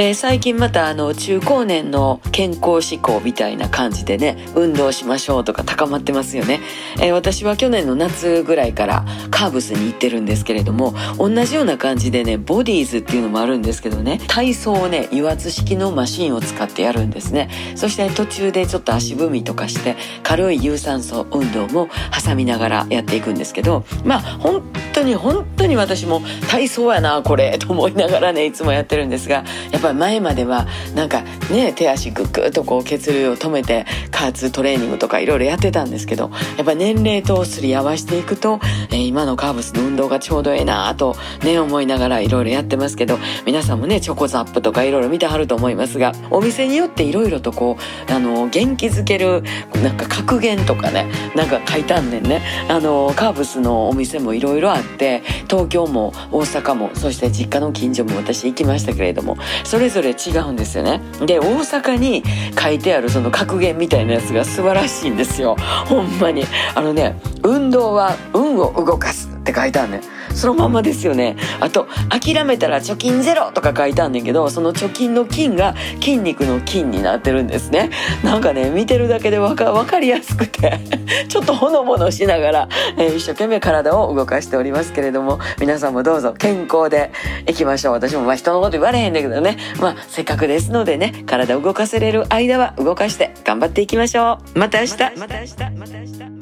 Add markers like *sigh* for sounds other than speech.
えー、最近またあの中高年の健康志向みたいな感じでね運動しましょうとか高まってますよね、えー、私は去年の夏ぐらいからカーブスに行ってるんですけれども同じような感じでねボディーズっていうのもあるんですけどね体操をね油圧式のマシンを使ってやるんですね。そして、途中でちょっと足踏みとかして軽い有酸素運動も挟みながらやっていくんですけどまあ本当に本当に私も体操やなこれと思いながらねいつもやってるんですがやっぱぱ前まではなんかね手足グッグッとこう血流を止めて加圧トレーニングとかいろいろやってたんですけどやっぱ年齢とすり合わせていくと、えー、今のカーブスの運動がちょうどええなとね思いながらいろいろやってますけど皆さんもねチョコザップとかいろいろ見てはると思いますがお店によっていろいろとこうあの元気づけるなんか格言とかねなんか書いたんねね。あのカーブスのお店もいろいろあって東京も大阪もそして実家の近所も私行きましたけれどもそそれぞれ違うんですよね。で大阪に書いてあるその格言みたいなやつが素晴らしいんですよ。ほんまに。あのね運動は運を動かすって書いてあるねそのまんまですよね。あと諦めたら貯金ゼロとか書いてあんねんけどその貯金の金が筋肉の筋になってるんですね。なんかね見てるだけでわかかりやすくて *laughs* ちょっとほのぼのしながら、えー、一生懸命体を動かしておりますけれども皆さんもどうぞ健康でいきましょう。私もまあ人のこと言われへんだけどね。まあせっかくですのでね体を動かせれる間は動かして頑張っていきましょう。また明日。また明日。また明日。